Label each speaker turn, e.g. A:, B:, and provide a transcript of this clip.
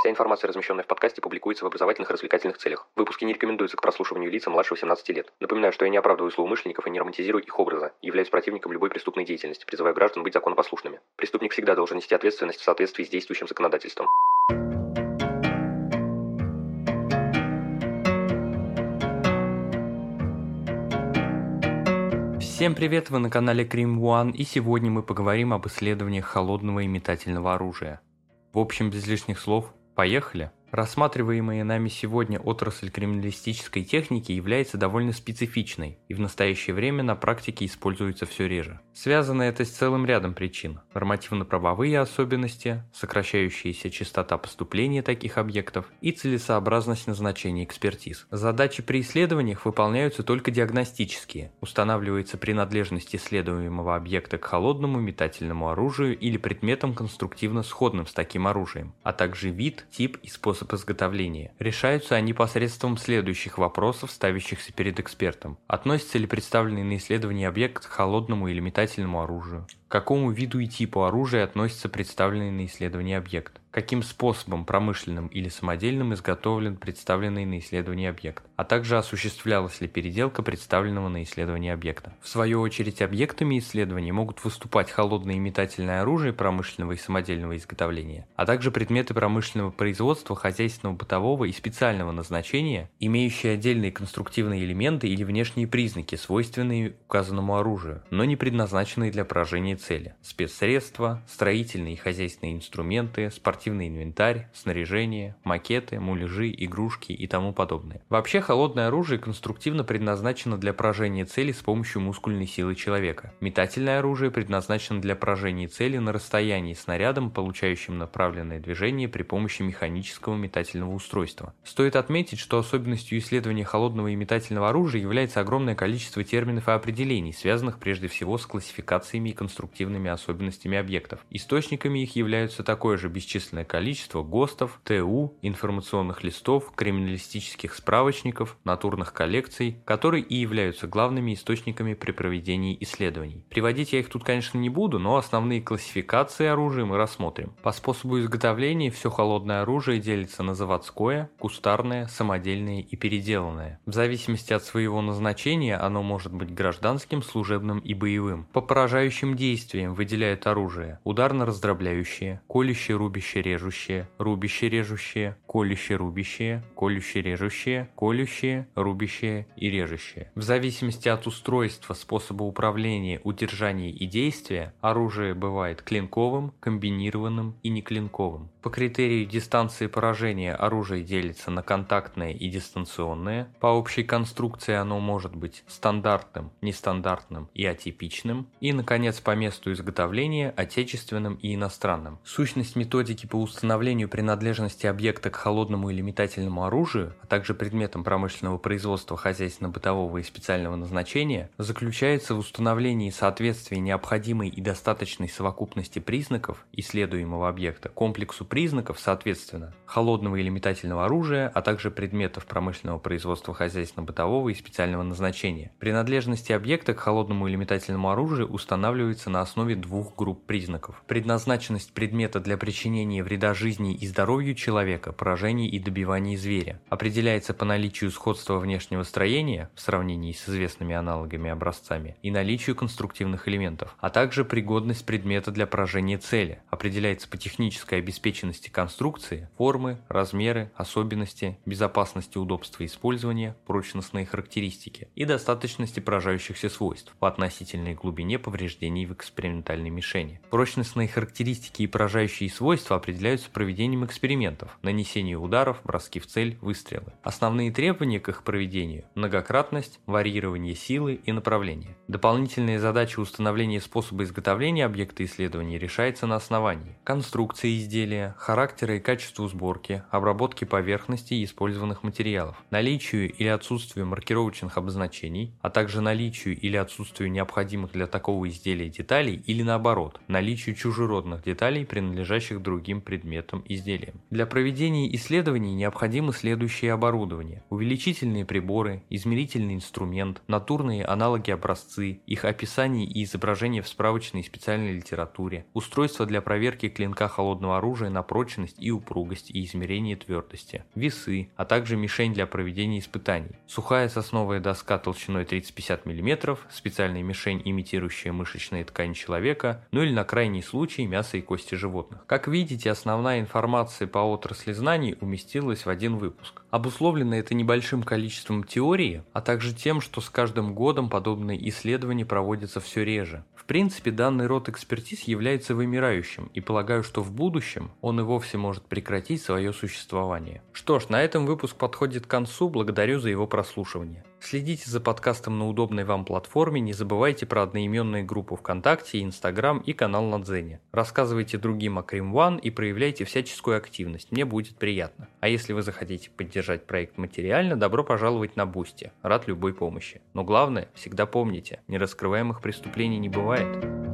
A: Вся информация, размещенная в подкасте, публикуется в образовательных и развлекательных целях. Выпуски не рекомендуются к прослушиванию лица младше 18 лет. Напоминаю, что я не оправдываю злоумышленников и не романтизирую их образа, являюсь противником любой преступной деятельности, призывая граждан быть законопослушными. Преступник всегда должен нести ответственность в соответствии с действующим законодательством.
B: Всем привет, вы на канале Cream One, и сегодня мы поговорим об исследованиях холодного и метательного оружия. В общем, без лишних слов, поехали! Рассматриваемая нами сегодня отрасль криминалистической техники является довольно специфичной и в настоящее время на практике используется все реже. Связано это с целым рядом причин. Нормативно-правовые особенности, сокращающаяся частота поступления таких объектов и целесообразность назначения экспертиз. Задачи при исследованиях выполняются только диагностические. Устанавливается принадлежность исследуемого объекта к холодному метательному оружию или предметам конструктивно сходным с таким оружием, а также вид, тип и способ способ изготовления. Решаются они посредством следующих вопросов, ставящихся перед экспертом. Относится ли представленный на исследование объект к холодному или метательному оружию? Какому виду и типу оружия относится представленный на исследование объект? Каким способом, промышленным или самодельным, изготовлен представленный на исследование объект? А также осуществлялась ли переделка представленного на исследование объекта? В свою очередь, объектами исследования могут выступать холодное и метательное оружие промышленного и самодельного изготовления, а также предметы промышленного производства, хозяйственного, бытового и специального назначения, имеющие отдельные конструктивные элементы или внешние признаки, свойственные указанному оружию, но не предназначенные для поражения цели. Спецсредства, строительные и хозяйственные инструменты, спортивный инвентарь, снаряжение, макеты, муляжи, игрушки и тому подобное. Вообще холодное оружие конструктивно предназначено для поражения цели с помощью мускульной силы человека. Метательное оружие предназначено для поражения цели на расстоянии снарядом, получающим направленное движение при помощи механического метательного устройства. Стоит отметить, что особенностью исследования холодного и метательного оружия является огромное количество терминов и определений, связанных прежде всего с классификациями и конструкциями конструктивными особенностями объектов. Источниками их являются такое же бесчисленное количество ГОСТов, ТУ, информационных листов, криминалистических справочников, натурных коллекций, которые и являются главными источниками при проведении исследований. Приводить я их тут, конечно, не буду, но основные классификации оружия мы рассмотрим. По способу изготовления все холодное оружие делится на заводское, кустарное, самодельное и переделанное. В зависимости от своего назначения оно может быть гражданским, служебным и боевым. По поражающим действиям действием выделяют оружие. Ударно-раздробляющее, колюще-рубище-режущее, рубище-режущее, колюще-рубящее, колюще-режущее, колющее, рубящее и режущее. В зависимости от устройства, способа управления, удержания и действия, оружие бывает клинковым, комбинированным и неклинковым. По критерию дистанции поражения оружие делится на контактное и дистанционное. По общей конструкции оно может быть стандартным, нестандартным и атипичным. И, наконец, по месту изготовления отечественным и иностранным. Сущность методики по установлению принадлежности объекта к холодному или метательному оружию, а также предметам промышленного производства хозяйственно-бытового и специального назначения, заключается в установлении соответствия необходимой и достаточной совокупности признаков исследуемого объекта комплексу признаков, соответственно, холодного или метательного оружия, а также предметов промышленного производства хозяйственно-бытового и специального назначения. Принадлежности объекта к холодному или метательному оружию устанавливается на основе двух групп признаков. Предназначенность предмета для причинения вреда жизни и здоровью человека, поражений и добиваний зверя. Определяется по наличию сходства внешнего строения в сравнении с известными аналогами образцами и наличию конструктивных элементов, а также пригодность предмета для поражения цели. Определяется по технической обеспеченности конструкции, формы, размеры, особенности, безопасности удобства использования, прочностные характеристики и достаточности поражающихся свойств по относительной глубине повреждений в экспериментальной мишени. Прочностные характеристики и поражающие свойства определяются проведением экспериментов, нанесением ударов, броски в цель, выстрелы. Основные требования к их проведению – многократность, варьирование силы и направления. Дополнительные задачи установления способа изготовления объекта исследования решается на основании конструкции изделия, характера и качеству сборки, обработки поверхности и использованных материалов, наличию или отсутствию маркировочных обозначений, а также наличию или отсутствию необходимых для такого изделия деталей деталей или наоборот, наличию чужеродных деталей, принадлежащих другим предметам изделиям. Для проведения исследований необходимо следующее оборудование. Увеличительные приборы, измерительный инструмент, натурные аналоги образцы, их описание и изображение в справочной и специальной литературе, устройство для проверки клинка холодного оружия на прочность и упругость и измерение твердости, весы, а также мишень для проведения испытаний, сухая сосновая доска толщиной 30-50 мм, специальная мишень, имитирующая мышечные ткани человека, ну или на крайний случай мясо и кости животных. Как видите, основная информация по отрасли знаний уместилась в один выпуск. Обусловлено это небольшим количеством теории, а также тем, что с каждым годом подобные исследования проводятся все реже. В принципе, данный род экспертиз является вымирающим, и полагаю, что в будущем он и вовсе может прекратить свое существование. Что ж, на этом выпуск подходит к концу, благодарю за его прослушивание. Следите за подкастом на удобной вам платформе, не забывайте про одноименные группы ВКонтакте, Инстаграм и канал на Дзене. Рассказывайте другим о Крим One и проявляйте всяческую активность, мне будет приятно. А если вы захотите поддержать проект материально, добро пожаловать на Boosty, рад любой помощи. Но главное, всегда помните, нераскрываемых преступлений не бывает.